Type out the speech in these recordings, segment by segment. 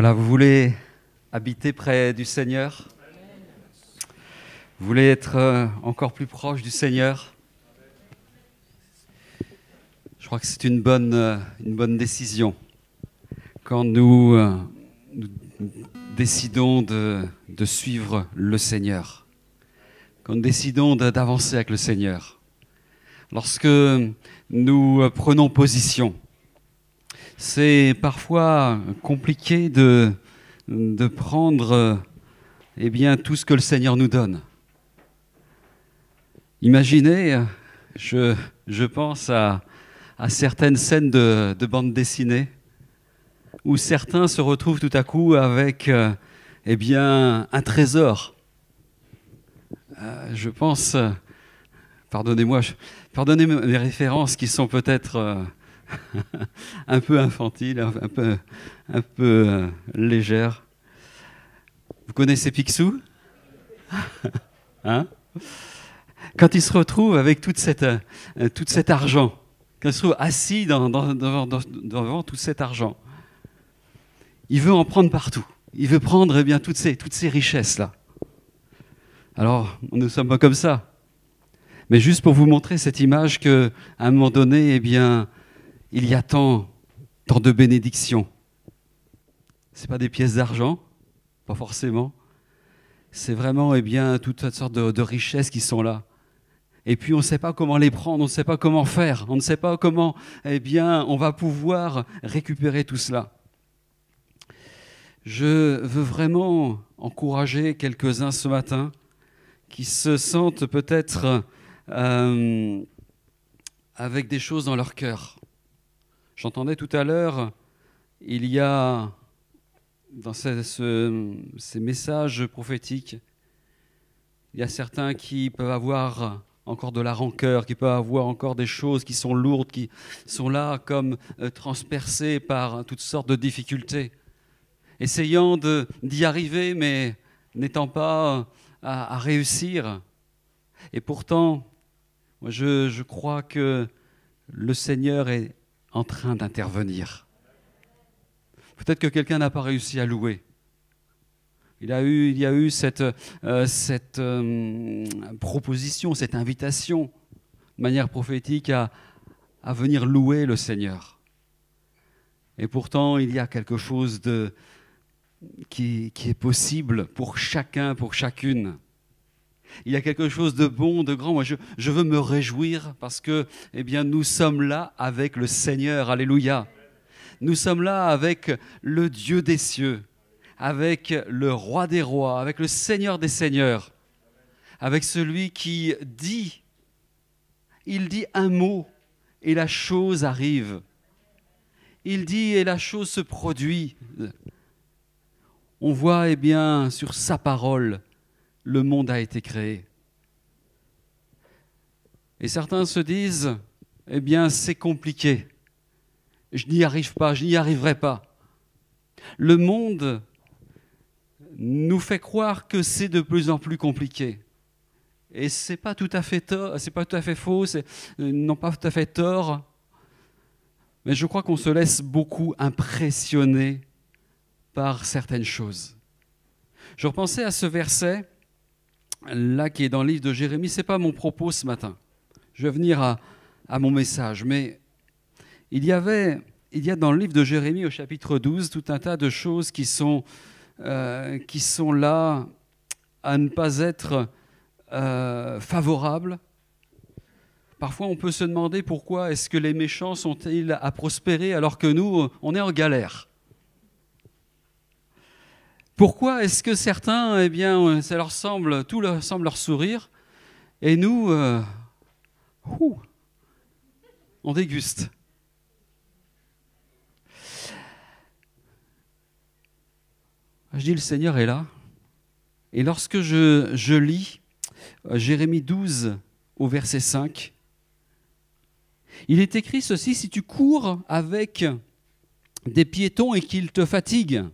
Voilà, vous voulez habiter près du Seigneur? Vous voulez être euh, encore plus proche du Seigneur? Je crois que c'est une bonne, euh, une bonne décision. Quand nous, euh, nous décidons de, de suivre le Seigneur, quand nous décidons d'avancer avec le Seigneur. Lorsque nous prenons position, c'est parfois compliqué de, de prendre eh bien, tout ce que le Seigneur nous donne. Imaginez, je, je pense à, à certaines scènes de, de bande dessinée où certains se retrouvent tout à coup avec eh bien, un trésor. Euh, je pense, pardonnez-moi, pardonnez mes références qui sont peut-être euh, un peu infantiles, un peu, un peu euh, légères. Vous connaissez Picsou? Hein? Quand il se retrouve avec toute cette, euh, tout cet argent, quand il se trouve assis devant, tout cet argent, il veut en prendre partout. Il veut prendre eh bien, toutes ces, toutes ces richesses-là. Alors, nous ne sommes pas comme ça. Mais juste pour vous montrer cette image qu'à un moment donné, eh bien, il y a tant, tant de bénédictions. Ce pas des pièces d'argent, pas forcément. C'est vraiment eh bien, toutes sortes de, richesses qui sont là. Et puis on ne sait pas comment les prendre, on ne sait pas comment faire, on ne sait pas comment eh bien, on va pouvoir récupérer tout cela. Je veux vraiment encourager quelques-uns ce matin qui se sentent peut-être euh, avec des choses dans leur cœur. J'entendais tout à l'heure, il y a dans ce- ce- ces messages prophétiques, il y a certains qui peuvent avoir encore de la rancœur, qui peuvent avoir encore des choses qui sont lourdes, qui sont là comme euh, transpercées par toutes sortes de difficultés, essayant d'y arriver, mais n'étant pas à, à réussir. Et pourtant, moi, je crois que le Seigneur est en train d'intervenir. Peut-être que quelqu'un n'a pas réussi à louer. Il, a eu, y a eu cette, euh, euh, proposition, cette invitation de manière prophétique à, venir louer le Seigneur. Et pourtant, il y a quelque chose qui est possible pour chacun, pour chacune. Il y a quelque chose de bon, de grand. Moi, je, je veux me réjouir parce que, eh bien, nous sommes là avec le Seigneur. Alléluia. Nous sommes là avec le Dieu des cieux, avec le Roi des rois, avec le Seigneur des seigneurs, avec celui qui dit, il dit un mot et la chose arrive. Il dit et la chose se produit. On voit, eh bien, sur sa parole, le monde a été créé. Et certains se disent, eh bien, c'est compliqué. Je n'y arrive pas, je n'y arriverai pas. Le monde nous fait croire que c'est de plus en plus compliqué. Et c'est pas tout à fait pas tout à fait faux, c'est euh, non pas tout à fait tort. Mais je crois qu'on se laisse beaucoup impressionner par certaines choses. Je repensais à ce verset là qui est dans le livre de Jérémie. C'est pas mon propos ce matin. Je vais venir à, à mon message, mais il y avait, il y a dans le livre de Jérémie au chapitre 12 tout un tas de choses qui sont, euh, qui sont là à ne pas être euh, favorables. Parfois, on peut se demander pourquoi est-ce que les méchants sont-ils à prospérer alors que nous, on est en galère. Pourquoi est-ce que certains, eh bien, ça leur semble, tout leur semble leur sourire, et nous, euh, on déguste. Je dis, le Seigneur est là. Et lorsque je, je lis euh, Jérémie 12 au verset 5, il est écrit ceci, si tu cours avec des piétons et qu'ils te fatiguent,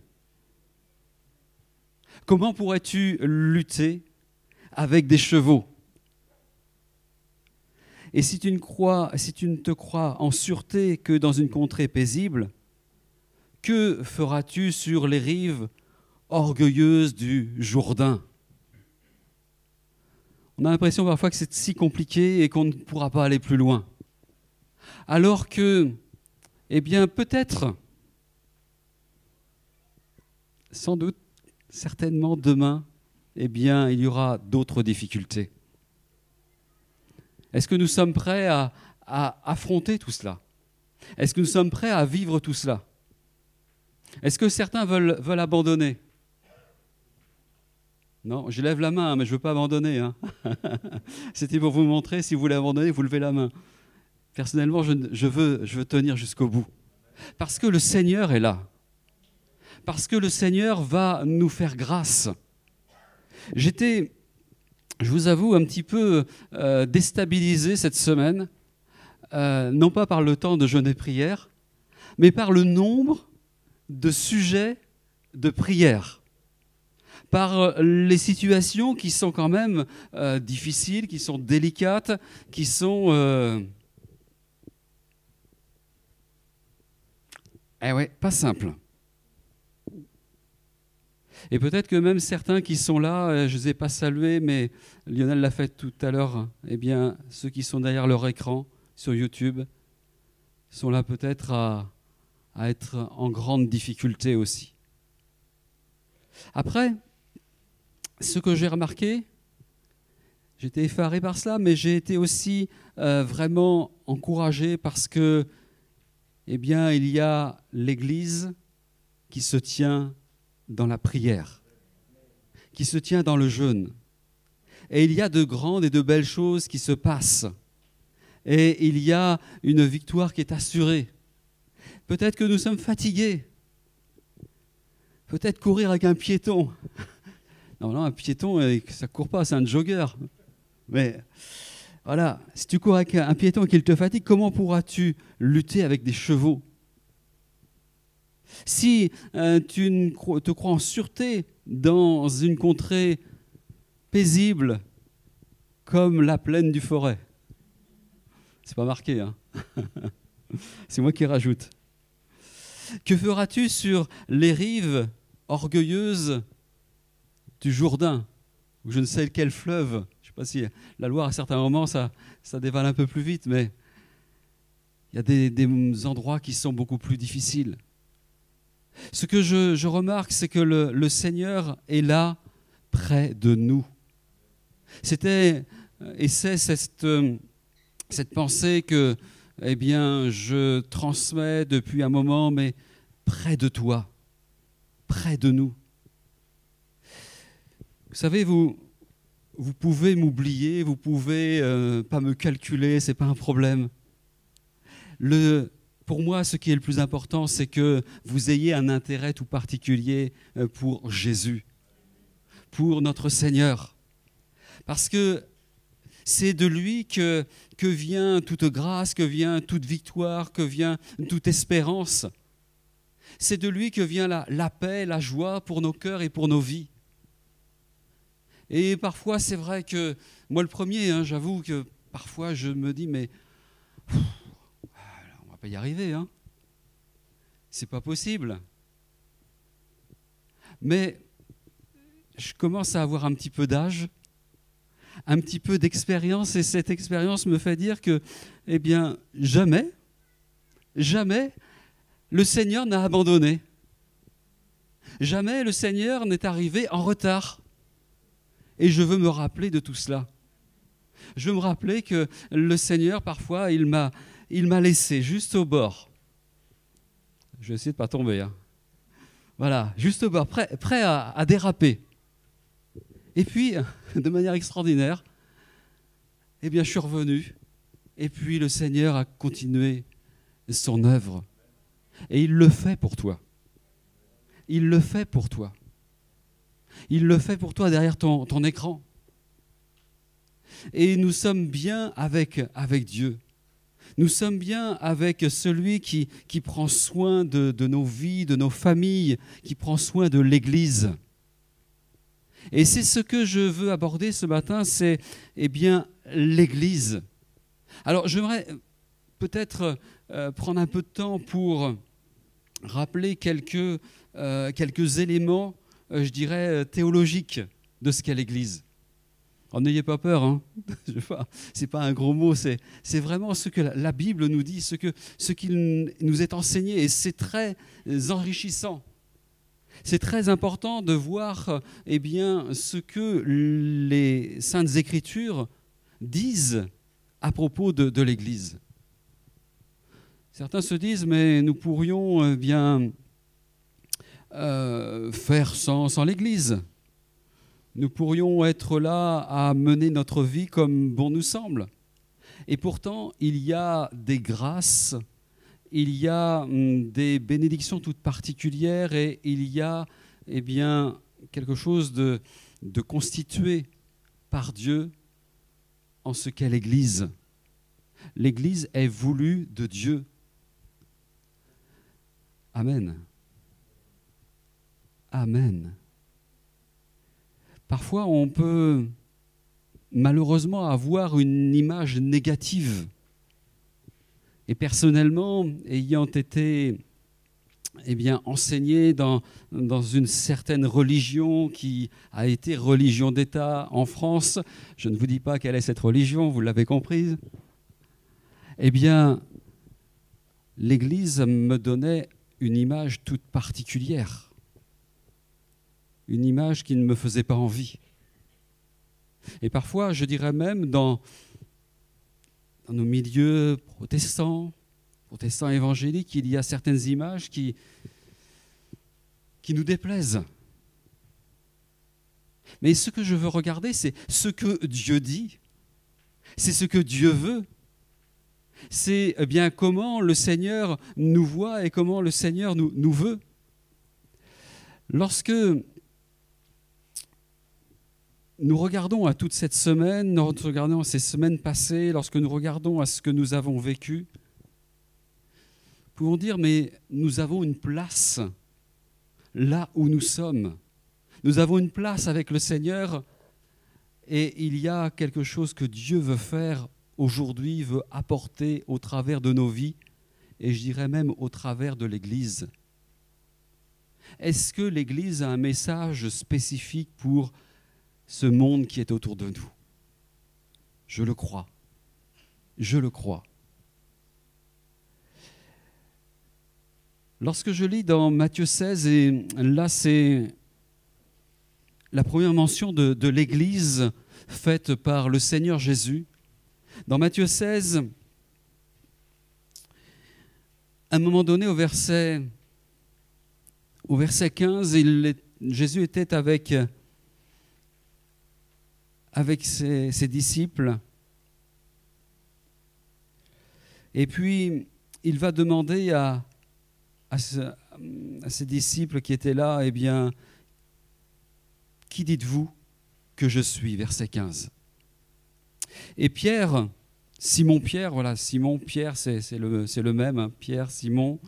comment pourrais-tu lutter avec des chevaux? Et si tu, ne crois, si tu ne te crois en sûreté que dans une contrée paisible, Que feras-tu sur les rives orgueilleuses du Jourdain? On a l'impression parfois que c'est si compliqué et qu'on ne pourra pas aller plus loin. Alors que, eh bien, peut-être, sans doute, certainement demain, eh bien, il y aura d'autres difficultés. Est-ce que nous sommes prêts à, affronter tout cela? Est-ce que nous sommes prêts à vivre tout cela? Est-ce que certains veulent, abandonner? Non, je lève la main, mais je ne veux pas abandonner. Hein. C'était pour vous montrer, si vous voulez abandonner, vous levez la main. Personnellement, je veux tenir jusqu'au bout. Parce que le Seigneur est là. Parce que le Seigneur va nous faire grâce. J'étais, je vous avoue, un petit peu euh, déstabilisé cette semaine, euh, non pas par le temps de jeûne et prière, mais par le nombre de sujets de prière, par euh, les situations qui sont quand même difficiles, qui sont délicates, qui sont... Eh ouais, pas simples. Et peut-être que même certains qui sont là, euh, je ne les ai pas salués, mais Lionel l'a fait tout à l'heure, eh bien, ceux qui sont derrière leur écran sur YouTube sont là peut-être à, être en grande difficulté aussi. Après, ce que j'ai remarqué, j'étais effaré par cela, mais j'ai été aussi euh, vraiment encouragé parce que, eh bien, il y a l'Église qui se tient dans la prière, qui se tient dans le jeûne. Et il y a de grandes et de belles choses qui se passent. Et il y a une victoire qui est assurée. Peut-être que nous sommes fatigués. Peut-être courir avec un piéton. Non, non, un piéton, euh, ça ne court pas, c'est un jogger. Mais voilà, si tu cours avec un piéton et qu'il te fatigue, comment pourras-tu lutter avec des chevaux? Si euh, tu te crois en sûreté dans une contrée paisible comme la plaine du forêt, c'est pas marqué, hein c'est moi qui rajoute. Que feras-tu sur les rives orgueilleuses du Jourdain, ou je ne sais quel fleuve? Je ne sais pas si la Loire, à certains moments, ça, ça dévale un peu plus vite, mais il y a des endroits qui sont beaucoup plus difficiles. Ce que je, remarque, c'est que le, Seigneur est là, près de nous. C'était euh, et c'est cette, euh, cette pensée que eh bien, je transmets depuis un moment, mais près de toi, près de nous. Vous savez, vous, vous pouvez m'oublier, vous pouvez euh, pas me calculer, c'est pas un problème. Le, pour moi, ce qui est le plus important, c'est que vous ayez un intérêt tout particulier euh, pour Jésus, pour notre Seigneur. Parce que c'est de lui que, que vient toute grâce, que vient toute victoire, que vient toute espérance. C'est de lui que vient la, la, paix, la joie pour nos cœurs et pour nos vies. Et parfois, c'est vrai que, moi le premier, hein, j'avoue que parfois je me dis, mais y arriver. Hein C'est pas possible. Mais je commence à avoir un petit peu d'âge, un petit peu d'expérience, et cette expérience me fait dire que, eh bien, jamais, jamais, le Seigneur n'a abandonné. Jamais le Seigneur n'est arrivé en retard. Et je veux me rappeler de tout cela. Je veux me rappeler que le Seigneur, parfois, il m'a, il m'a laissé juste au bord. Je vais essayer de ne pas tomber. Hein. Voilà, juste au bord, prêt, prêt à, déraper. Et puis, de manière extraordinaire, eh bien, je suis revenu. Et puis, le Seigneur a continué son œuvre. Et il le fait pour toi. Il le fait pour toi. Il le fait pour toi derrière ton, ton écran. Et nous sommes bien avec, avec Dieu. Nous sommes bien avec celui qui, prend soin de, nos vies, de nos familles, qui prend soin de l'Église. Et c'est ce que je veux aborder ce matin, c'est eh bien l'Église. Alors j'aimerais peut-être euh, prendre un peu de temps pour rappeler quelques, euh, éléments, euh, je dirais, théologiques de ce qu'est l'Église. Oh, N'ayez pas peur, hein. ce n'est pas un gros mot, c'est vraiment ce que la Bible nous dit, ce qu'il nous est enseigné, et c'est très enrichissant. C'est très important de voir eh bien, ce que les saintes écritures disent à propos de, l'Église. Certains se disent, mais nous pourrions eh bien euh, faire sans, sans l'Église. Nous pourrions être là à mener notre vie comme bon nous semble. Et pourtant, il y a des grâces, il y a hum, des bénédictions toutes particulières et il y a eh bien, quelque chose de, de constitué par Dieu en ce qu'est l'Église. L'Église est voulue de Dieu. Amen. Amen. Parfois, on peut malheureusement avoir une image négative. Et personnellement, ayant été eh bien, enseigné dans, dans une certaine religion qui a été religion d'État en France, je ne vous dis pas quelle est cette religion, vous l'avez comprise, eh bien, l'Église me donnait une image toute particulière, une image qui ne me faisait pas envie. Et parfois, je dirais même dans, nos milieux protestants, protestants évangéliques, il y a certaines images qui, nous déplaisent. Mais ce que je veux regarder, c'est ce que Dieu dit, c'est ce que Dieu veut, c'est bien comment le Seigneur nous voit et comment le Seigneur nous, nous veut. Lorsque nous regardons à toute cette semaine, nous regardons à ces semaines passées, lorsque nous regardons à ce que nous avons vécu, pouvons dire, mais nous avons une place là où nous sommes. Nous avons une place avec le Seigneur et il y a quelque chose que Dieu veut faire aujourd'hui veut apporter au travers de nos vies, et je dirais même au travers de l'Église. Est-ce que l'Église a un message spécifique pour ce monde qui est autour de nous Je le crois. Je le crois. Lorsque je lis dans Matthieu 16, et là c'est la première mention de, l'Église faite par le Seigneur Jésus, dans Matthieu 16, à un moment donné, au verset, au verset 15, il, Jésus était avec, avec ses, disciples. Et puis, il va demander à, ses disciples qui étaient là, eh bien, qui dites-vous que je suis? Verset 15. Et Pierre, Simon Pierre, voilà, Simon Pierre, c'est le, le, même, hein, Pierre, Simon,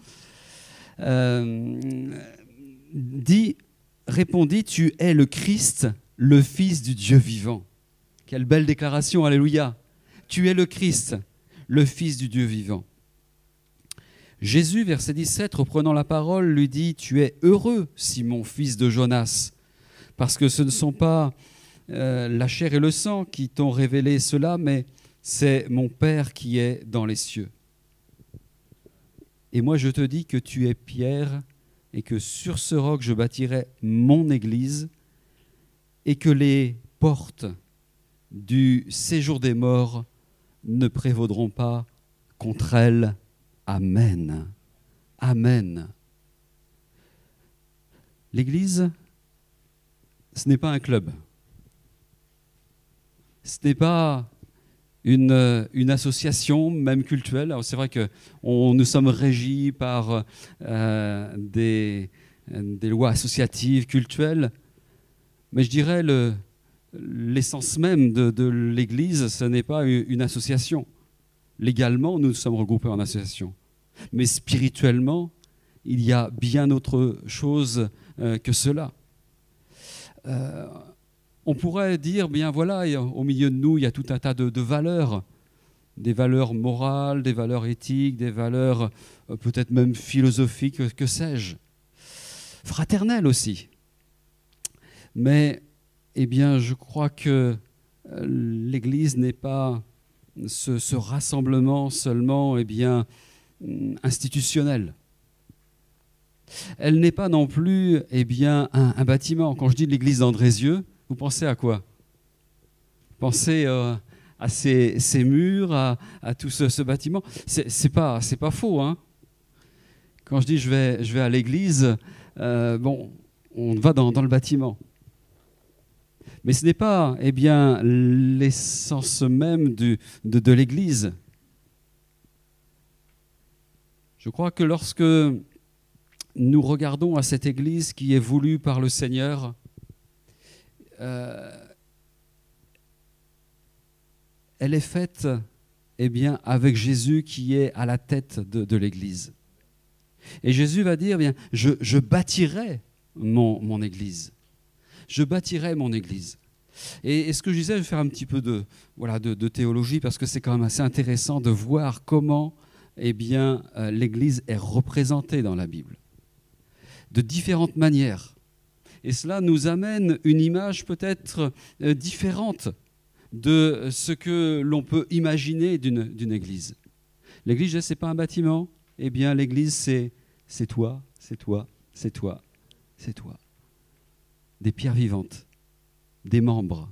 euh, dit, répondit, tu es le Christ, le Fils du Dieu vivant. Quelle belle déclaration, alléluia. Tu es le Christ, le Fils du Dieu vivant. Jésus, verset 17, reprenant la parole, lui dit, tu es heureux, Simon, fils de Jonas, parce que ce ne sont pas euh, la chair et le sang qui t'ont révélé cela, mais c'est mon Père qui est dans les cieux. Et moi je te dis que tu es Pierre, et que sur ce roc je bâtirai mon Église, et que les portes du séjour des morts ne prévaudront pas contre elle. Amen. Amen. L'Église, ce n'est pas un club ce n'est pas une, association, même culturelle. C'est vrai que nous sommes régis par euh, des, des, lois associatives, culturelles, mais je dirais l'essence même de, l'Église, ce n'est pas une association. Légalement, nous sommes regroupés en association. Mais spirituellement, il y a bien autre chose euh, que cela. Euh, on pourrait dire, bien voilà, au milieu de nous, il y a tout un tas de, valeurs. des valeurs morales, des valeurs éthiques, des valeurs euh, peut-être même philosophiques, que sais-je. Fraternelles aussi. Mais, eh bien, je crois que euh, l'Église n'est pas ce, rassemblement seulement, eh bien, mm, institutionnel. Elle n'est pas non plus eh bien, un, bâtiment. Quand je dis l'église d'Andrézieux, vous pensez à quoi? Pensez euh, à ces, murs, à, tout ce, bâtiment? C'est pas, pas faux. Hein Quand je dis je vais, à l'église, euh, on va dans, le bâtiment. Mais ce n'est pas eh bien, l'essence même de, de l'église. Je crois que lorsque nous regardons à cette Église qui est voulue par le Seigneur, euh, elle est faite eh bien, avec Jésus qui est à la tête de, l'Église. Et Jésus va dire, eh bien, je, bâtirai mon, mon, Église. Je bâtirai mon Église. Et, ce que je disais, je vais faire un petit peu de, théologie parce que c'est quand même assez intéressant de voir comment eh bien, euh, l'Église est représentée dans la Bible de différentes manières. Et cela nous amène une image peut-être euh, différente de ce que l'on peut imaginer d'une église. L'église, ce n'est pas un bâtiment? Eh bien, l'église, c'est toi, c'est toi, c'est toi, c'est toi. Des pierres vivantes, des membres.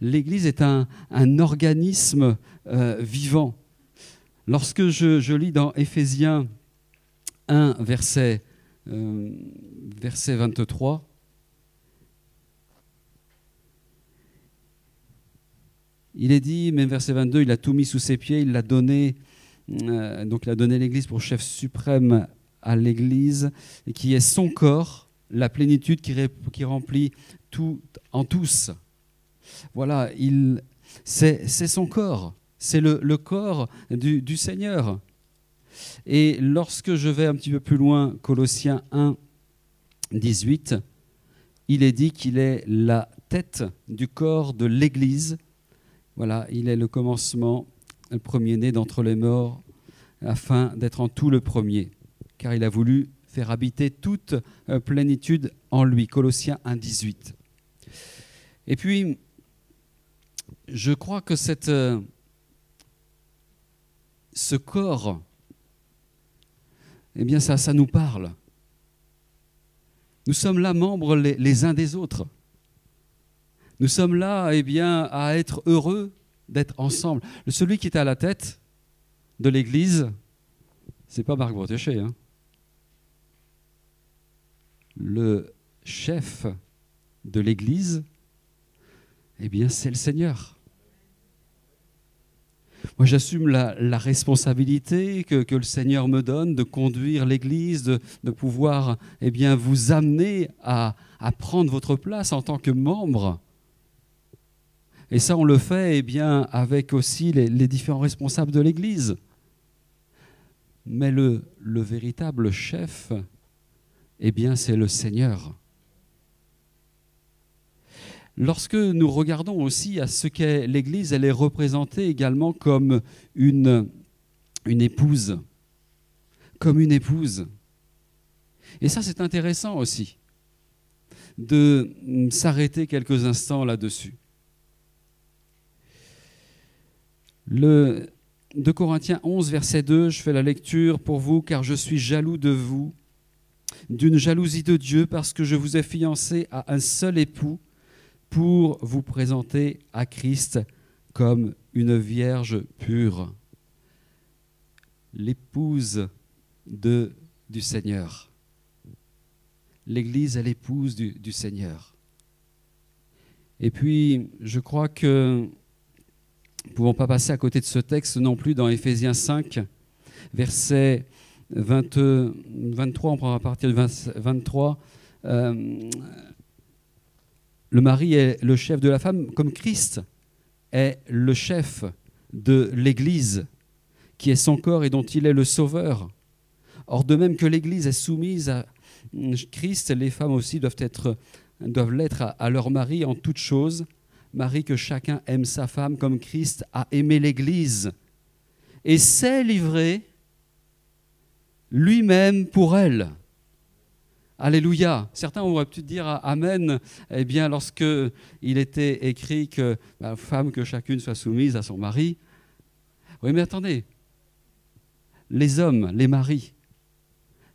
L'église est un, organisme euh, vivant. Lorsque je, lis dans Éphésiens 1, verset euh, verset 23. Il est dit, même verset 22, il a tout mis sous ses pieds, il l'a donné, euh, donc il a donné l'Église pour chef suprême à l'Église, qui est son corps, la plénitude qui, remplit tout en tous. Voilà, c'est son corps, c'est le, le, corps du, du Seigneur. Et lorsque je vais un petit peu plus loin, Colossiens 1, 18, il est dit qu'il est la tête du corps de l'Église. Voilà, il est le commencement, le premier-né d'entre les morts, afin d'être en tout le premier, car il a voulu faire habiter toute euh, plénitude en lui. Colossiens 1, 18. Et puis, je crois que cette, euh, ce corps eh bien ça, ça nous parle. Nous sommes là membres les, uns des autres. Nous sommes là eh bien, à être heureux d'être ensemble. Celui qui est à la tête de l'Église, c'est pas Marc Bretéché. Hein. Le chef de l'Église, eh bien, c'est le Seigneur. Moi, j'assume la, responsabilité que, le Seigneur me donne de conduire l'Église, de, pouvoir eh bien, vous amener à, prendre votre place en tant que membre. Et ça, on le fait eh bien, avec aussi les, différents responsables de l'Église. Mais le, le véritable chef, eh bien, c'est le Seigneur. Lorsque nous regardons aussi à ce qu'est l'Église, elle est représentée également comme une, une épouse. Comme une épouse. Et ça, c'est intéressant aussi de s'arrêter quelques instants là-dessus. Le 2 Corinthiens 11, verset 2, je fais la lecture pour vous, car je suis jaloux de vous, d'une jalousie de Dieu, parce que je vous ai fiancé à un seul époux pour vous présenter à Christ comme une vierge pure, l'épouse du Seigneur. L'Église est l'épouse du, du, Seigneur. Et puis, je crois que nous ne pouvons pas passer à côté de ce texte non plus dans Éphésiens 5, verset 23, on prend à partir de 23 le mari est le chef de la femme, comme Christ est le chef de l'Église, qui est son corps et dont il est le sauveur. Or, de même que l'Église est soumise à Christ, les femmes aussi doivent être l'être à, leur mari en toutes choses, Marie, que chacun aime sa femme comme Christ a aimé l'Église et s'est livré lui-même pour elle. Alléluia. Certains auraient pu dire Amen. Eh bien, lorsque il était écrit que la femme, que chacune soit soumise à son mari. Oui, mais attendez. Les hommes, les maris,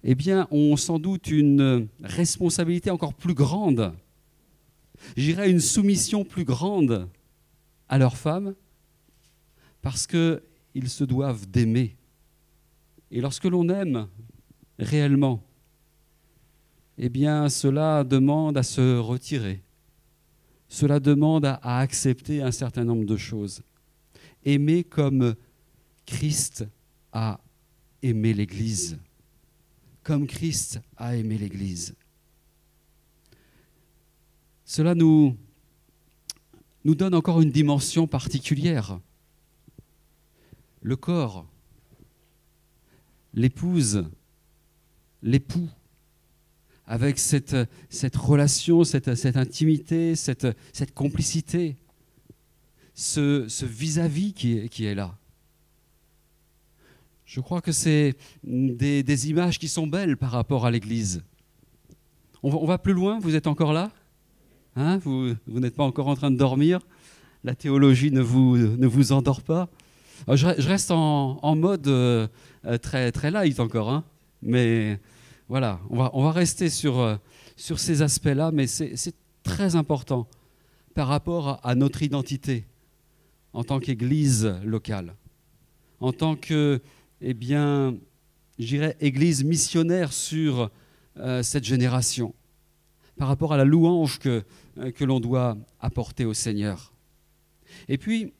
eh bien, ont sans doute une responsabilité encore plus grande. J'irais une soumission plus grande à leurs femmes parce qu'ils se doivent d'aimer. Et lorsque l'on aime réellement, eh bien, cela demande à se retirer. Cela demande à, accepter un certain nombre de choses. Aimer comme Christ a aimé l'Église. Comme Christ a aimé l'Église. Cela nous, nous donne encore une dimension particulière. Le corps, l'épouse, l'époux avec cette, relation, cette, intimité, cette, complicité, ce vis-à-vis qui, est là. Je crois que c'est des, images qui sont belles par rapport à l'Église. On, va plus loin, vous êtes encore là? Hein? Vous, vous n'êtes pas encore en train de dormir? La théologie ne vous, ne vous endort pas? Je, je, reste en, mode euh, très, très light encore, hein mais voilà, on va, on va rester sur, euh, sur ces aspects-là, mais c'est très important par rapport à notre identité en tant qu'Église locale, en tant que, eh bien, j'irais, Église missionnaire sur euh, cette génération, par rapport à la louange que, euh, que l'on doit apporter au Seigneur. Et puis,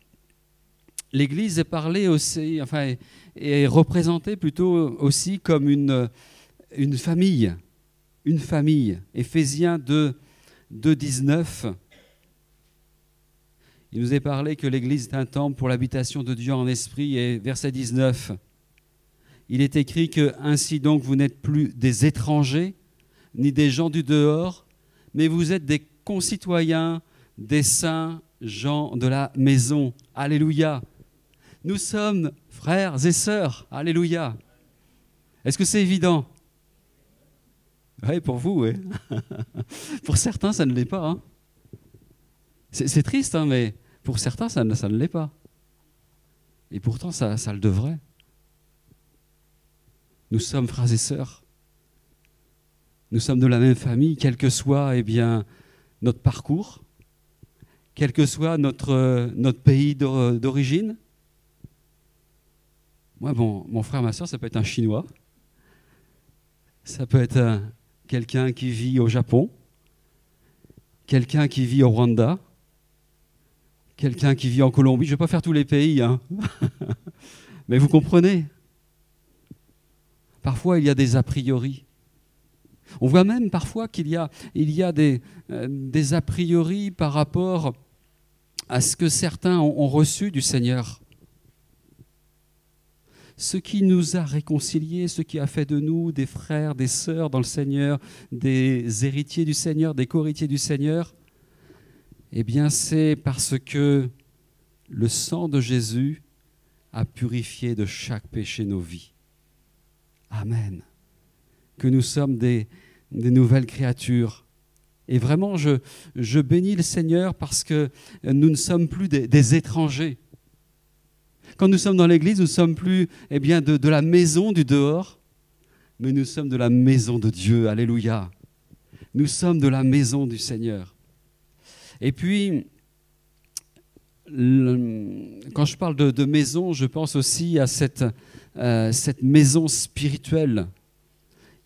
l'Église est parlée aussi, enfin, est représentée plutôt aussi comme une famille, une famille. Éphésiens 2, 2 19. Il nous est parlé que l'Église est un temple pour l'habitation de Dieu en esprit. Et verset 19, il est écrit que ainsi donc vous n'êtes plus des étrangers, ni des gens du dehors, mais vous êtes des concitoyens, des saints gens de la maison. Alléluia. Nous sommes frères et sœurs. Alléluia. Est-ce que c'est évident? Oui, pour vous, oui. pour certains, ça ne l'est pas. Hein. C'est triste, hein, mais pour certains, ça, ne l'est pas. Et pourtant, ça, le devrait. Nous sommes frères et sœurs. Nous sommes de la même famille, quel que soit eh bien, notre parcours, quel que soit notre, notre pays d'origine. Moi, bon, mon frère, ma soeur, ça peut être un Chinois. Ça peut être un, quelqu'un qui vit au Japon, quelqu'un qui vit au Rwanda, quelqu'un qui vit en Colombie. Je ne vais pas faire tous les pays, hein. mais vous comprenez. Parfois, il y a des a priori. On voit même parfois qu'il y a, euh, des a priori par rapport à ce que certains ont reçu du Seigneur ce qui nous a réconciliés, ce qui a fait de nous des frères, des sœurs dans le Seigneur, des héritiers du Seigneur, des co-héritiers du Seigneur, eh bien c'est parce que le sang de Jésus a purifié de chaque péché nos vies. Amen. Que nous sommes des, nouvelles créatures. Et vraiment, je, je, bénis le Seigneur parce que nous ne sommes plus des étrangers. Quand nous sommes dans l'église, nous ne sommes plus eh bien, de, la maison du dehors, mais nous sommes de la maison de Dieu. Alléluia. Nous sommes de la maison du Seigneur. Et puis, quand je parle de, de, maison, je pense aussi à cette, euh, cette maison spirituelle.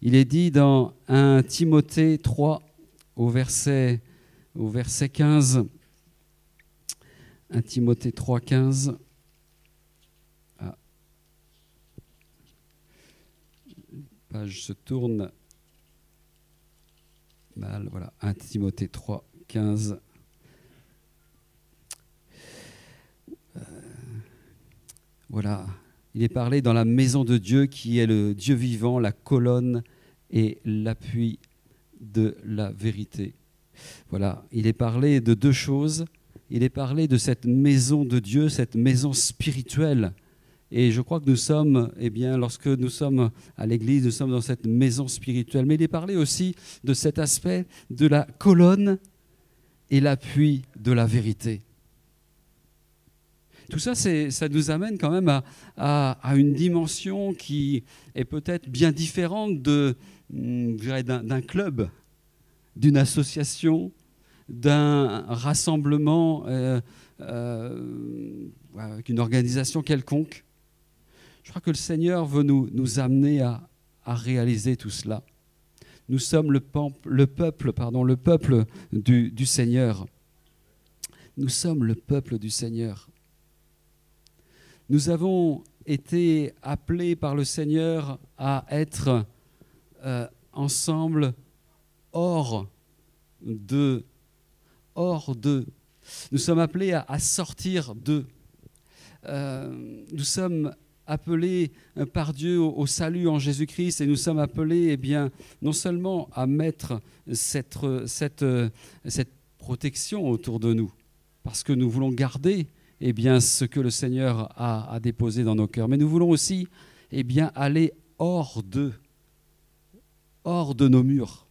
Il est dit dans 1 Timothée 3 au verset, au verset 15. 1 Timothée 3, 15. Page se tourne mal. Voilà, 1 Timothée 3, 15. Euh, voilà, il est parlé dans la maison de Dieu qui est le Dieu vivant, la colonne et l'appui de la vérité. Voilà, il est parlé de deux choses. il est parlé de cette maison de Dieu, cette maison spirituelle. Et je crois que nous sommes, eh bien, lorsque nous sommes à l'église, nous sommes dans cette maison spirituelle. Mais il est parlé aussi de cet aspect de la colonne et l'appui de la vérité. Tout ça, ça nous amène quand même à, une dimension qui est peut-être bien différente hmm, d'un club, d'une association, d'un rassemblement euh, euh, avec une organisation quelconque. Je crois que le Seigneur veut nous, nous amener à, réaliser tout cela. Nous sommes le, peuple, pardon, le peuple du, du Seigneur. Nous sommes le peuple du Seigneur. Nous avons été appelés par le Seigneur à être euh, ensemble hors de, hors de. Nous sommes appelés à, sortir de. Euh, nous sommes appelés euh, par Dieu au, salut en Jésus-Christ et nous sommes appelés eh non seulement à mettre cette, cette, cette protection autour de nous, parce que nous voulons garder eh ce que le Seigneur a, déposé dans nos cœurs. Mais nous voulons aussi eh aller hors de, hors de nos murs,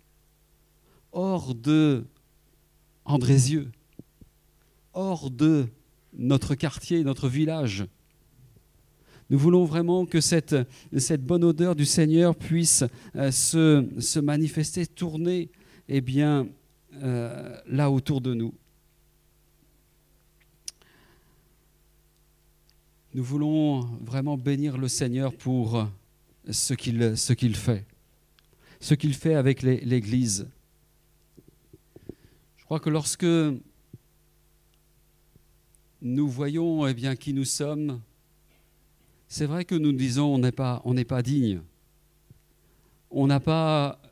hors de Andrézieux, hors de notre quartier, notre village. Nous voulons vraiment que cette, bonne odeur du Seigneur puisse euh, se, manifester, tourner eh bien, euh, là autour de nous. Nous voulons vraiment bénir le Seigneur pour ce qu'il ce qu'il fait, ce qu'il fait avec l'Église. Je crois que lorsque nous voyons eh qui nous sommes, c'est vrai que nous disons on n'est pas, on pas digne. On n'a pas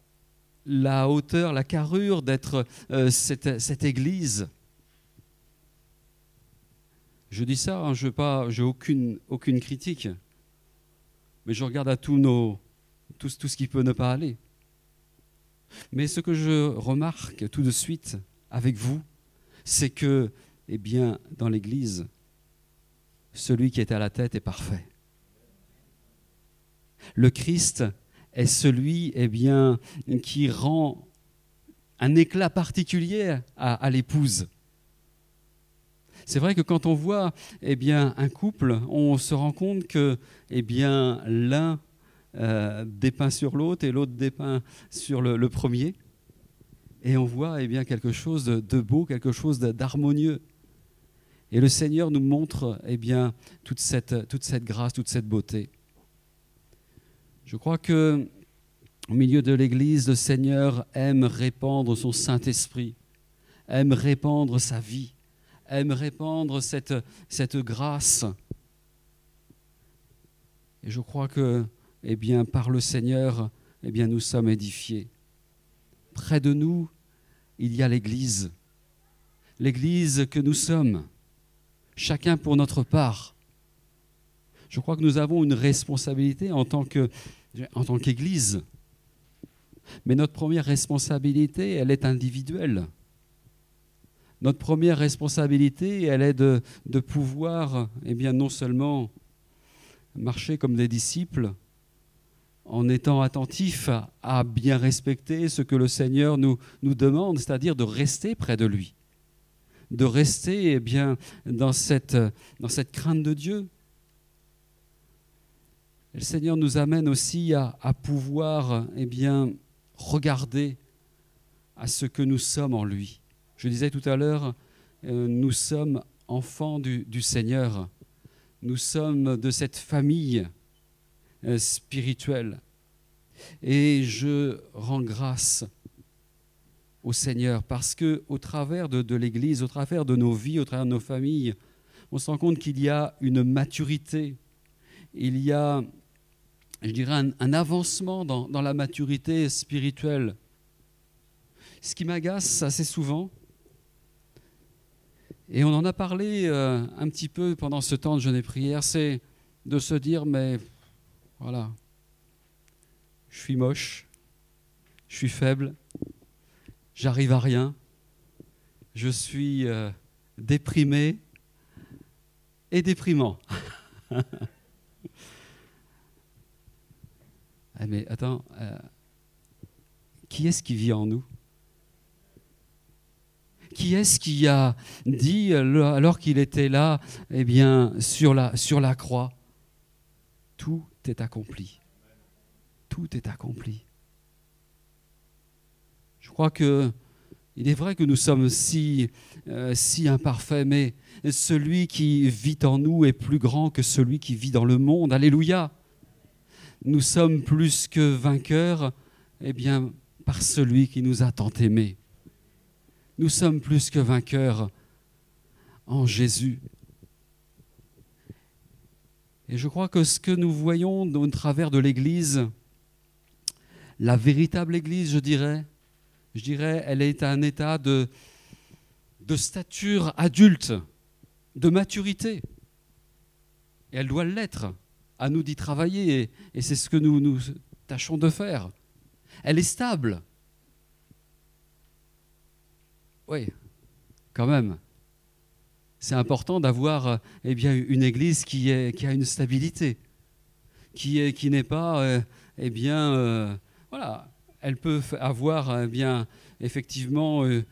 la hauteur, la carrure d'être euh, cette, cette Église. Je dis ça, hein, je n'ai aucune, aucune critique, mais je regarde à tout, nos, tout, tout ce qui peut ne pas aller. Mais ce que je remarque tout de suite avec vous, c'est que, eh bien, dans l'Église, celui qui est à la tête est parfait. Le Christ est celui, eh bien, qui rend un éclat particulier à, l'épouse. C'est vrai que quand on voit eh un couple, on se rend compte que eh l'un euh, dépeint sur l'autre et l'autre dépeint sur le, premier. Et on voit quelque chose de, beau, quelque chose d'harmonieux. Et le Seigneur nous montre eh bien, toute cette grâce, toute cette beauté. Je crois que au milieu de l'Église, le Seigneur aime répandre son Saint-Esprit, aime répandre sa vie aime répandre cette, grâce. Et je crois que, eh bien, par le Seigneur, eh bien, nous sommes édifiés. Près de nous, il y a l'Église, l'Église que nous sommes, chacun pour notre part. Je crois que nous avons une responsabilité en tant que, en tant qu'Église. Mais notre première responsabilité, elle est individuelle notre première responsabilité, elle est de, pouvoir, eh non seulement marcher comme des disciples, en étant attentifs à, bien respecter ce que le Seigneur nous, nous demande, c'est-à-dire de rester près de lui, de rester eh bien, dans, cette, dans cette crainte de Dieu. Le Seigneur nous amène aussi à, pouvoir eh bien, regarder à ce que nous sommes en lui. Je disais tout à l'heure, euh, nous sommes enfants du, Seigneur. Nous sommes de cette famille euh, spirituelle. Et je rends grâce au Seigneur parce que au travers de, l'Église, au travers de nos vies, au travers de nos familles, on se rend compte qu'il y a une maturité, il y a, je dirais, un, avancement dans, la maturité spirituelle. Ce qui m'agace assez souvent, et on en a parlé euh, un petit peu pendant ce temps de jeûne et prière, c'est de se dire, mais voilà, je suis moche, je suis faible, j'arrive à rien, je suis euh, déprimé et déprimant. Ah, mais attends, euh, qui est-ce qui vit en nous? Qui est-ce qui a dit, alors qu'il était là, eh bien, sur la, sur la croix, tout est accompli. Tout est accompli. Je crois que il est vrai que nous sommes si, euh, si imparfaits, mais celui qui vit en nous est plus grand que celui qui vit dans le monde. Alléluia. Nous sommes plus que vainqueurs, eh bien, par celui qui nous a tant aimés. Nous sommes plus que vainqueurs en Jésus. Et je crois que ce que nous voyons au travers de l'Église, la véritable Église, je dirais, je dirais, elle est à un état de, de stature adulte, de maturité. Et elle doit l'être. À nous d'y travailler. Et, c'est ce que nous, nous tâchons de faire. Elle est stable. Oui, quand même. C'est important d'avoir eh bien, une église qui, a une stabilité, qui n'est pas, euh, eh bien, euh, voilà, elle peut avoir euh, bien effectivement euh,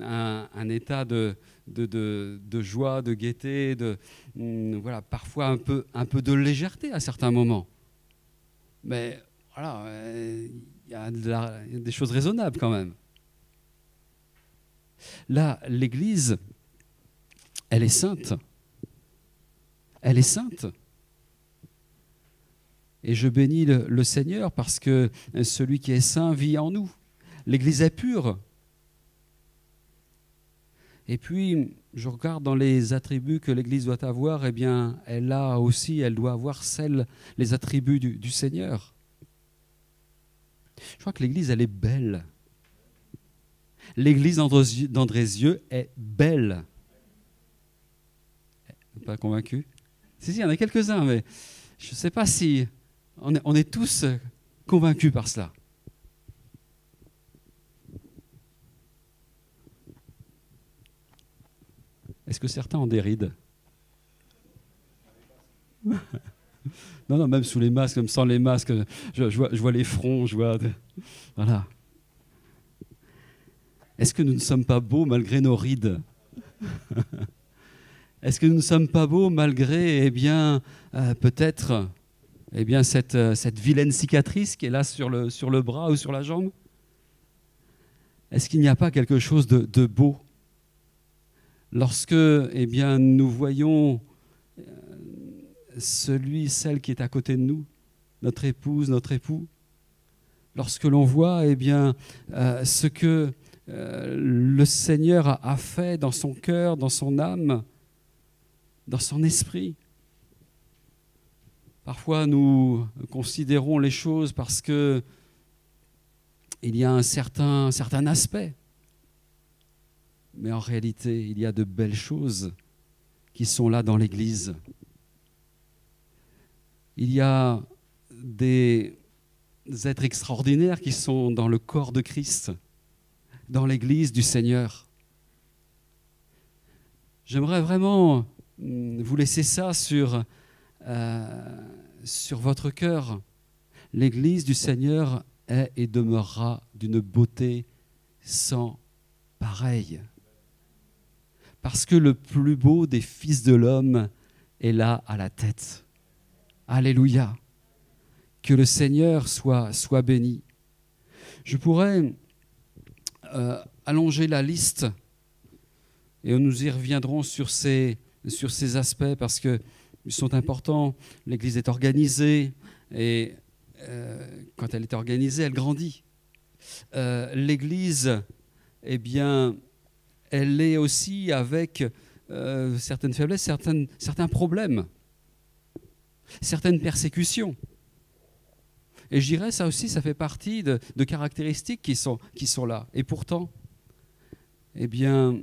un, état de, joie, de gaieté, mm, voilà, parfois un peu, un peu de légèreté à certains moments. Mais voilà, euh, il y, a des choses raisonnables quand même. Là, l'Église, elle est sainte. Elle est sainte. Et je bénis le, Seigneur parce que celui qui est saint vit en nous. L'Église est pure. Et puis, je regarde dans les attributs que l'Église doit avoir, eh bien, elle a aussi, elle doit avoir celles, les attributs du, du Seigneur. Je crois que l'Église, elle est belle. L'Église d'Andrézieux est belle. Pas convaincu? Si, si, il y en a quelques-uns, mais je ne sais pas si on est, tous convaincus par cela. Est-ce que certains ont des rides? Non, non, même sous les masques, même sans les masques, je, vois, les fronts, je vois. Voilà. Est-ce que nous ne sommes pas beaux malgré nos rides? Est-ce que nous ne sommes pas beaux malgré, eh bien, euh, peut-être eh bien, cette, euh, cette vilaine cicatrice qui est là sur le, sur le bras ou sur la jambe Est-ce qu'il n'y a pas quelque chose de, beau Lorsque eh bien, nous voyons euh, celui, celle qui est à côté de nous, notre épouse, notre époux, lorsque l'on voit eh bien, euh, ce que le Seigneur a fait dans son cœur, dans son âme, dans son esprit, Parfois, nous considérons les choses parce que il y a un certain, certain aspect. Mais en réalité, il y a de belles choses qui sont là dans l'Église. Il y a des êtres extraordinaires qui sont dans le corps de Christ, dans l'Église du Seigneur. J'aimerais vraiment vous laisser ça sur euh, sur votre cœur. L'Église du Seigneur est et demeurera d'une beauté sans pareille. Parce que le plus beau des fils de l'homme est là à la tête. Alléluia. Que le Seigneur soit, soit béni. Je pourrais euh, allonger la liste et nous y reviendrons sur ces, sur ces aspects parce que ils sont importants. L'Église est organisée et euh, quand elle est organisée, elle grandit. Euh, L'Église, eh bien, elle est aussi avec euh, certaines faiblesses, certains problèmes, certaines persécutions. Et je dirais, ça aussi, ça fait partie de, caractéristiques qui sont là. Et pourtant, eh bien,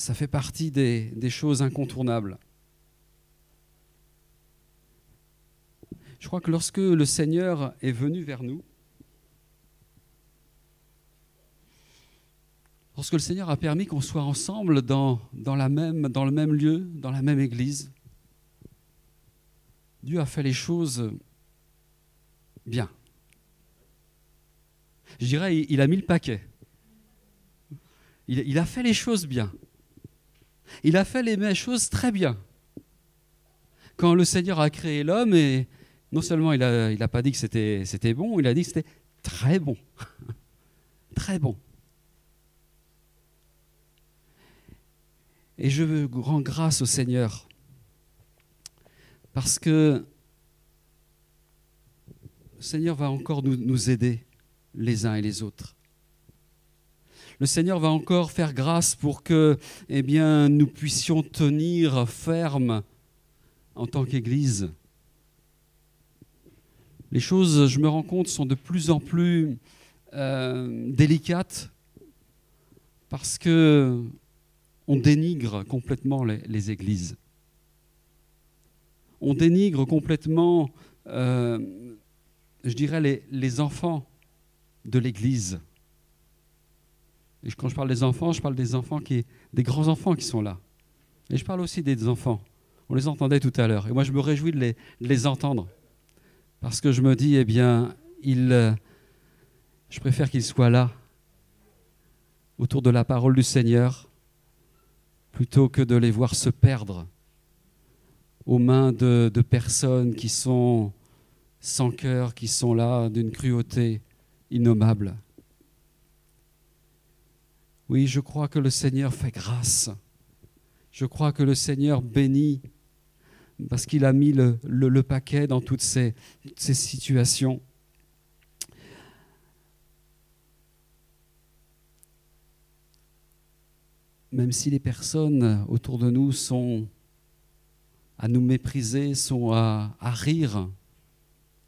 ça fait partie des, choses incontournables. Je crois que lorsque le Seigneur est venu vers nous, lorsque le Seigneur a permis qu'on soit ensemble dans, le même lieu, dans la même église, Dieu a fait les choses bien. Je dirais, il a mis le paquet. Il, a fait les choses bien. Il a fait les choses très bien. Quand le Seigneur a créé l'homme, et non seulement il n'a pas dit que c'était bon, il a dit que c'était très bon. très bon. Et je rends grâce au Seigneur parce que le Seigneur va encore nous aider les uns et les autres le Seigneur va encore faire grâce pour que eh nous puissions tenir ferme en tant qu'Église. Les choses, je me rends compte, sont de plus en plus euh, délicates parce que on dénigre complètement les, églises. On dénigre complètement, euh, je dirais, les enfants de l'Église. Et quand je parle des enfants, je parle des enfants qui, des grands enfants qui sont là. Et je parle aussi des enfants. On les entendait tout à l'heure. Et moi, je me réjouis de les, entendre. Parce que je me dis, eh bien, il, je préfère qu'ils soient là, autour de la parole du Seigneur, plutôt que de les voir se perdre aux mains de, de personnes qui sont sans cœur, qui sont là d'une cruauté innommable. Oui, je crois que le Seigneur fait grâce. Je crois que le Seigneur bénit parce qu'il a mis le, paquet dans toutes ces, situations. Même si les personnes autour de nous sont à nous mépriser, sont à rire,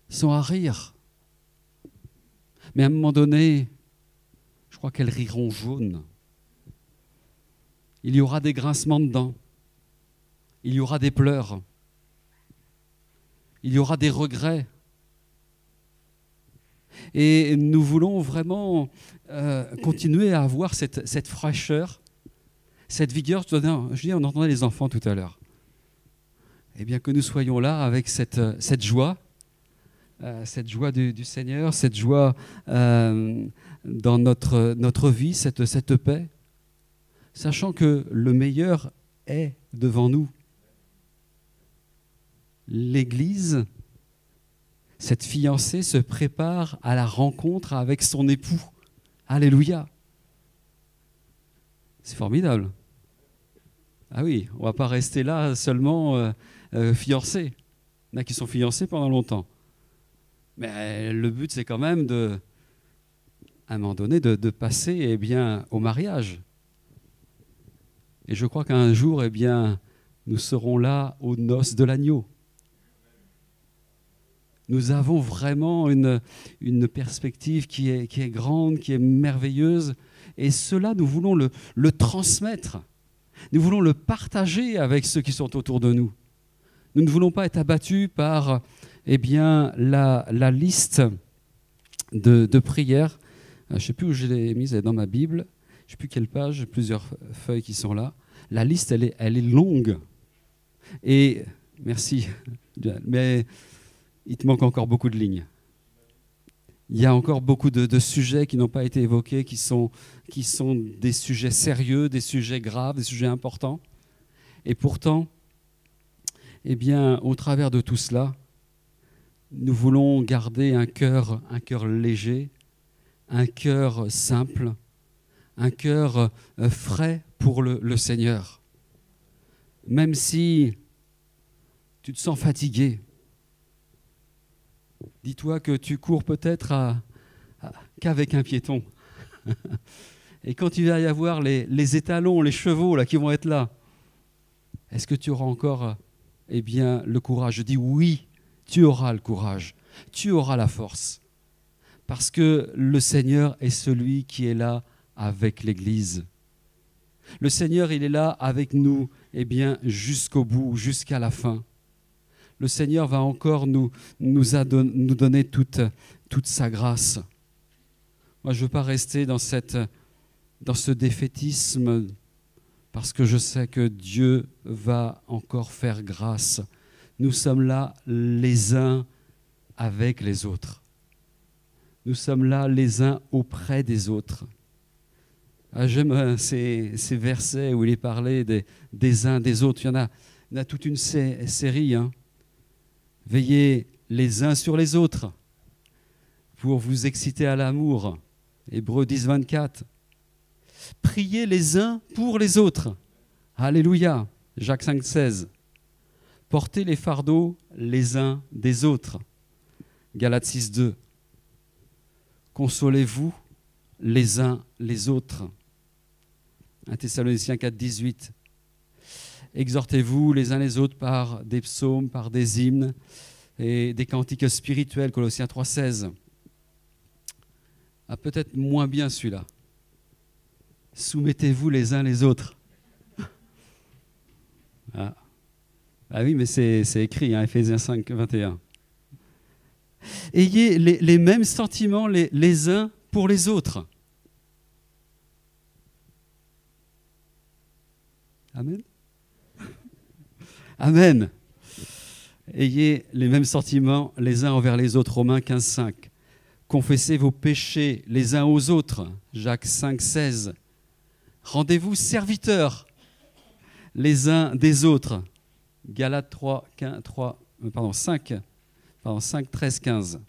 sont à rire. Mais à un moment donné, je crois qu'elles riront jaunes il y aura des grincements de dents, il y aura des pleurs, il y aura des regrets. Et nous voulons vraiment euh, continuer à avoir cette, fraîcheur, cette vigueur. Je dis, on entendait les enfants tout à l'heure. Eh bien, que nous soyons là avec cette, joie, euh, cette joie du, Seigneur, cette joie euh, dans notre, vie, cette paix sachant que le meilleur est devant nous. L'Église, cette fiancée, se prépare à la rencontre avec son époux. Alléluia. C'est formidable. Ah oui, on ne va pas rester là seulement euh, euh, fiancés. Il y en a qui sont fiancés pendant longtemps. Mais le but, c'est quand même de, à un moment donné, de, passer eh bien, au mariage. Et je crois qu'un jour, eh bien, nous serons là aux noces de l'agneau. Nous avons vraiment une, une perspective qui est, qui est grande, qui est merveilleuse. Et cela, nous voulons le, le transmettre. Nous voulons le partager avec ceux qui sont autour de nous. Nous ne voulons pas être abattus par eh bien, la, la liste de, de prières. Je ne sais plus où je l'ai mise, elle est dans ma Bible sais plus quelle page, plusieurs feuilles qui sont là. La liste, elle est, longue. Et merci, mais il te manque encore beaucoup de lignes. Il y a encore beaucoup de, sujets qui n'ont pas été évoqués, qui sont, des sujets sérieux, des sujets graves, des sujets importants. Et pourtant, eh bien, au travers de tout cela, nous voulons garder un cœur léger, un cœur simple, un cœur euh, frais pour le, Seigneur. Même si tu te sens fatigué, dis-toi que tu cours peut-être qu'avec un piéton. Et quand il va y avoir les, étalons, les chevaux là, qui vont être là, est-ce que tu auras encore eh bien, le courage? Je dis oui, tu auras le courage, tu auras la force. Parce que le Seigneur est celui qui est là avec l'Église. Le Seigneur, il est là avec nous, eh bien, jusqu'au bout, jusqu'à la fin. Le Seigneur va encore nous, nous, donner toute, toute sa grâce. Moi, je ne veux pas rester dans cette, dans ce défaitisme parce que je sais que Dieu va encore faire grâce. Nous sommes là les uns avec les autres. Nous sommes là les uns auprès des autres. Ah, j'aime euh, ces, versets où il est parlé des, uns des autres. Il y en a, toute une série. Hein. Veillez les uns sur les autres pour vous exciter à l'amour. Hébreu 10, 24. Priez les uns pour les autres. Alléluia. Jacques 5, 16. Portez les fardeaux les uns des autres. Galates 6, 2. Consolez-vous les uns les autres. 1 Thessaloniciens 4, 18. Exhortez-vous les uns les autres par des psaumes, par des hymnes et des cantiques spirituels. Colossiens 3, 16. Ah, peut-être moins bien celui-là. Soumettez-vous les uns les autres. Ah, ah oui, mais c'est écrit, hein, Ephésiens 5, 21. Ayez les, mêmes sentiments les, les uns pour les autres. Amen. Amen. Ayez les mêmes sentiments les uns envers les autres. Romains 15, 5. Confessez vos péchés les uns aux autres. Jacques 5, 16. Rendez-vous serviteurs les uns des autres. Galates 3, 3 pardon, 5, pardon, 5, 13, 15.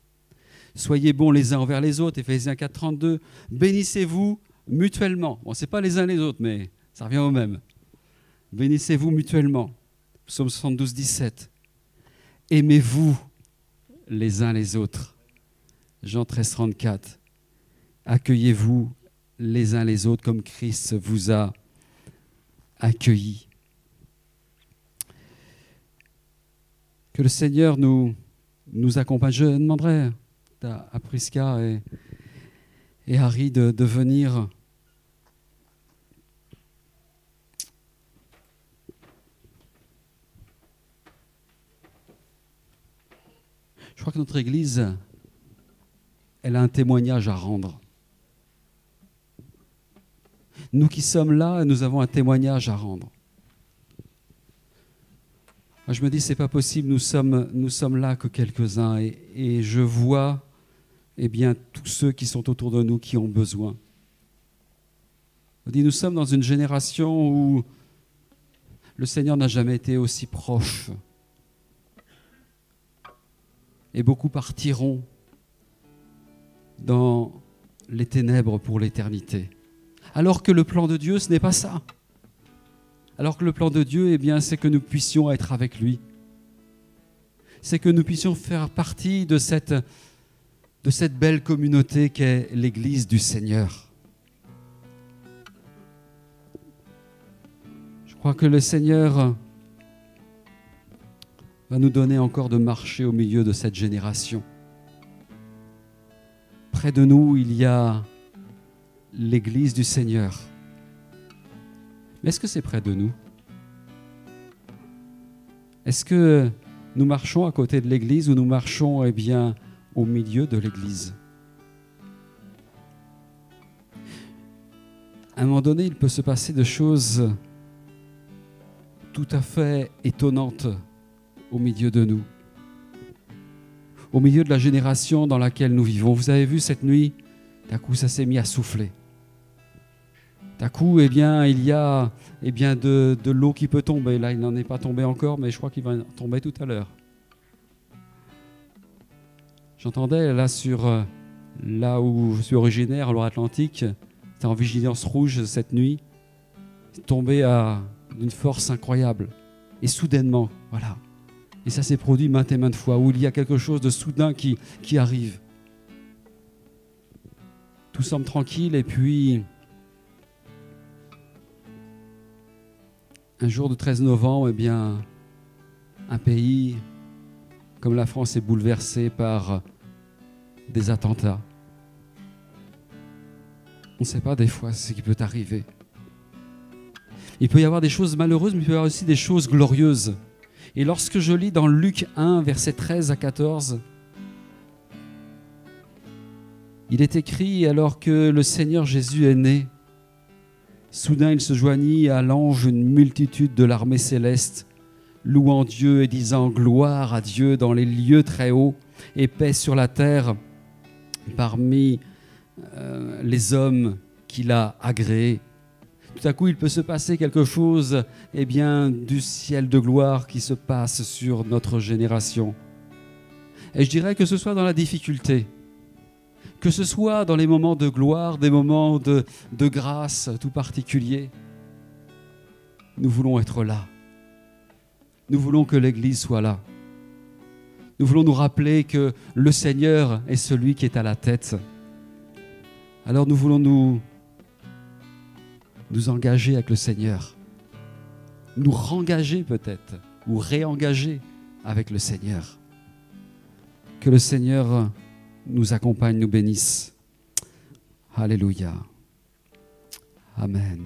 Soyez bons les uns envers les autres. Éphésiens 4, 32. Bénissez-vous mutuellement. Bon, ce n'est pas les uns les autres, mais ça revient au même. Bénissez-vous mutuellement. Psaume 72, 17. Aimez-vous les uns les autres. Jean 13, 34. Accueillez-vous les uns les autres comme Christ vous a accueillis. Que le Seigneur nous, nous accompagne. Je demanderai à, Prisca et, et Harry de, de venir. Je crois que notre Église, elle a un témoignage à rendre. Nous qui sommes là, nous avons un témoignage à rendre. Je me dis, c'est pas possible, nous sommes, là que quelques-uns, et, je vois eh bien, tous ceux qui sont autour de nous qui ont besoin. Je dis, nous sommes dans une génération où le Seigneur n'a jamais été aussi proche. Et beaucoup partiront dans les ténèbres pour l'éternité. Alors que le plan de Dieu, ce n'est pas ça. Alors que le plan de Dieu, eh bien, c'est que nous puissions être avec lui. C'est que nous puissions faire partie de cette, de cette belle communauté qu'est l'Église du Seigneur. Je crois que le Seigneur va nous donner encore de marcher au milieu de cette génération. Près de nous, il y a l'Église du Seigneur. Mais est-ce que c'est près de nous? Est-ce que nous marchons à côté de l'Église ou nous marchons eh bien, au milieu de l'Église? À un moment donné, il peut se passer de choses tout à fait étonnantes au milieu de nous, au milieu de la génération dans laquelle nous vivons. Vous avez vu cette nuit, d'un coup, ça s'est mis à souffler. D'un coup, eh bien, il y a eh bien, de, l'eau qui peut tomber. Là, il n'en est pas tombé encore, mais je crois qu'il va tomber tout à l'heure. J'entendais là sur euh, là où je suis originaire, à Loire-Atlantique, c'était en vigilance rouge cette nuit, tombé à d'une force incroyable. Et soudainement, voilà. Et ça s'est produit maintes et maintes fois, où il y a quelque chose de soudain qui, arrive. Tout semble tranquille, et puis un jour de 13 novembre, eh bien, un pays comme la France est bouleversé par des attentats. On ne sait pas des fois ce qui peut arriver. Il peut y avoir des choses malheureuses, mais il peut y avoir aussi des choses glorieuses. Et lorsque je lis dans Luc 1, versets 13 à 14, il est écrit alors que le Seigneur Jésus est né, Soudain il se joignit à l'ange une multitude de l'armée céleste, louant Dieu et disant gloire à Dieu dans les lieux très hauts et paix sur la terre parmi euh, les hommes qu'il a agréés. Tout à coup, il peut se passer quelque chose, eh bien, du ciel de gloire qui se passe sur notre génération. Et je dirais que ce soit dans la difficulté, que ce soit dans les moments de gloire, des moments de, grâce tout particuliers, nous voulons être là. Nous voulons que l'Église soit là. Nous voulons nous rappeler que le Seigneur est celui qui est à la tête. Alors nous voulons nous, nous engager avec le Seigneur, nous rengager peut-être, ou réengager avec le Seigneur. Que le Seigneur nous accompagne, nous bénisse. Alléluia. Amen.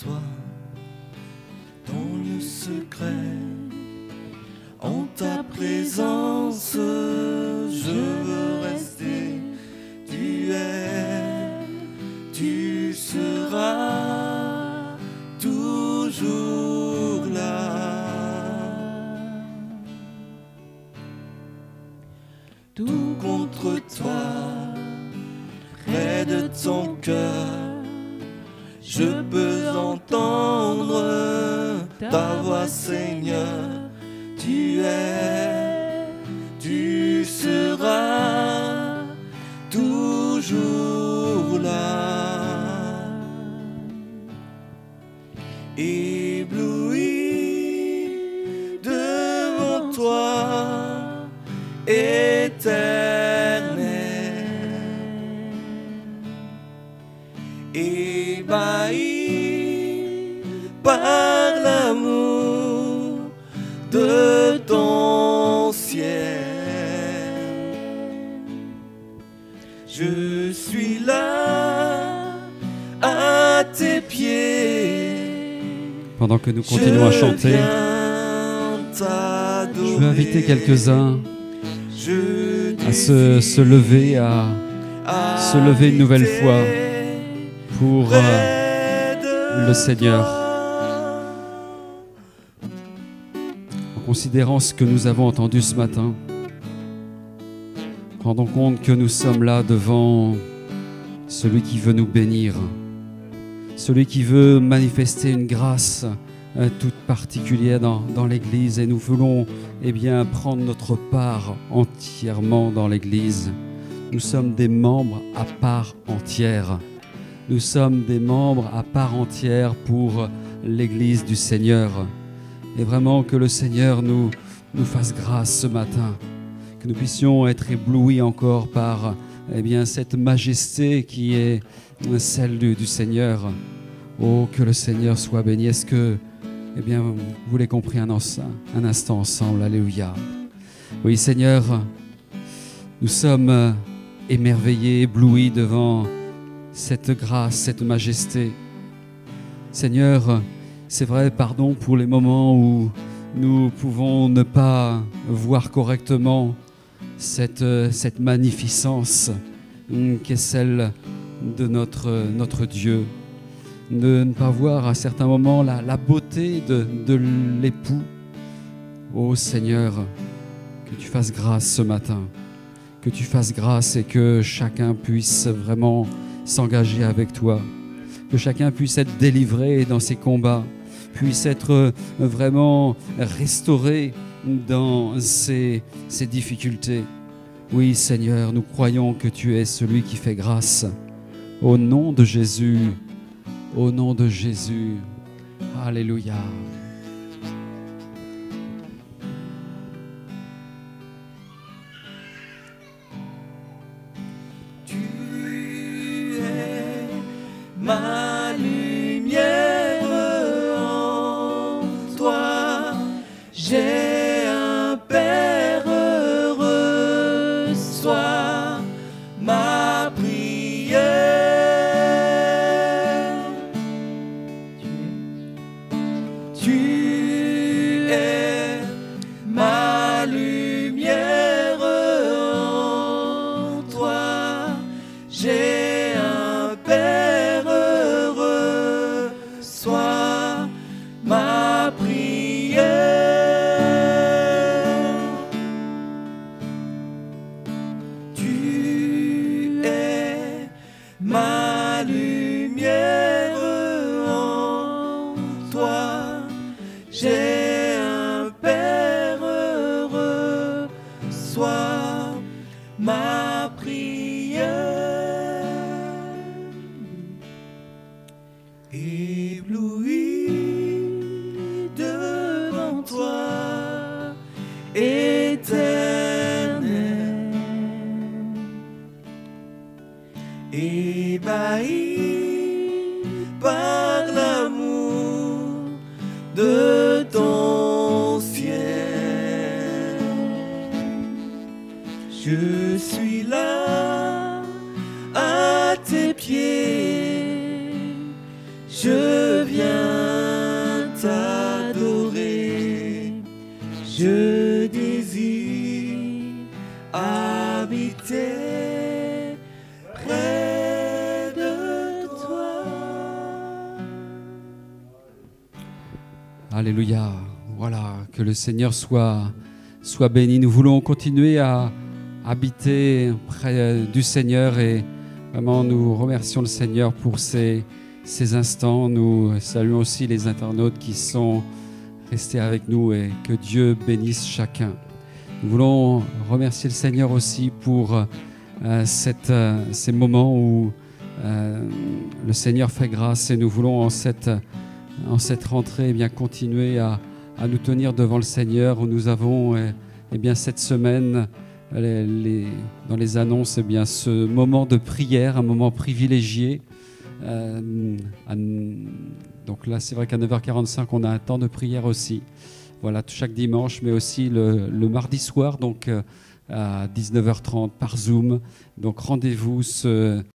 Toi dans le secret. En ta présence, Pendant que nous continuons à chanter, je veux inviter quelques-uns à se, se lever, à se lever une nouvelle fois pour euh, le Seigneur. En considérant ce que nous avons entendu ce matin, rendons compte que nous sommes là devant celui qui veut nous bénir, celui qui veut manifester une grâce euh, toute particulière dans, dans l'Église et nous voulons eh bien, prendre notre part entièrement dans l'Église. Nous sommes des membres à part entière. Nous sommes des membres à part entière pour l'Église du Seigneur. Et vraiment que le Seigneur nous, nous fasse grâce ce matin, que nous puissions être éblouis encore par eh bien, cette majesté qui est celle du, Seigneur. Oh, que le Seigneur soit béni. Est-ce que, eh bien, vous l'avez compris un, un instant ensemble? Alléluia. Oui, Seigneur, nous sommes émerveillés, éblouis devant cette grâce, cette majesté. Seigneur, c'est vrai, pardon pour les moments où nous pouvons ne pas voir correctement cette, cette magnificence qui est celle de notre, notre Dieu. De ne pas voir à certains moments la, la beauté de, de l'époux. Ô Seigneur, que tu fasses grâce ce matin, que tu fasses grâce et que chacun puisse vraiment s'engager avec toi, que chacun puisse être délivré dans ses combats, puisse être vraiment restauré dans ses, ses difficultés. Oui Seigneur, nous croyons que tu es celui qui fait grâce. Au nom de Jésus, au nom de Jésus. Alléluia. toi était Seigneur soit, soit béni. Nous voulons continuer à habiter près du Seigneur et vraiment nous remercions le Seigneur pour ces, ces instants. Nous saluons aussi les internautes qui sont restés avec nous et que Dieu bénisse chacun. Nous voulons remercier le Seigneur aussi pour euh, cette, euh, ces moments où euh, le Seigneur fait grâce et nous voulons en cette, en cette rentrée eh bien, continuer à, à nous tenir devant le Seigneur où nous avons eh, eh bien, cette semaine dans les annonces eh bien, ce moment de prière, un moment privilégié. Euh, donc là, c'est vrai qu'à 9h45, on a un temps de prière aussi. Voilà, chaque dimanche, mais aussi le, le mardi soir, donc euh, à 19h30 par Zoom. Donc rendez-vous ce,